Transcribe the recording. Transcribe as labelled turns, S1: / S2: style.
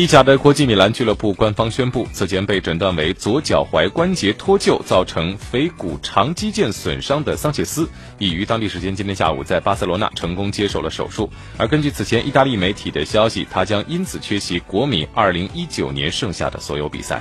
S1: 意甲的国际米兰俱乐部官方宣布，此前被诊断为左脚踝关节脱臼，造成腓骨长肌腱损伤的桑切斯已于当地时间今天下午在巴塞罗那成功接受了手术。而根据此前意大利媒体的消息，他将因此缺席国米2019年剩下的所有比赛。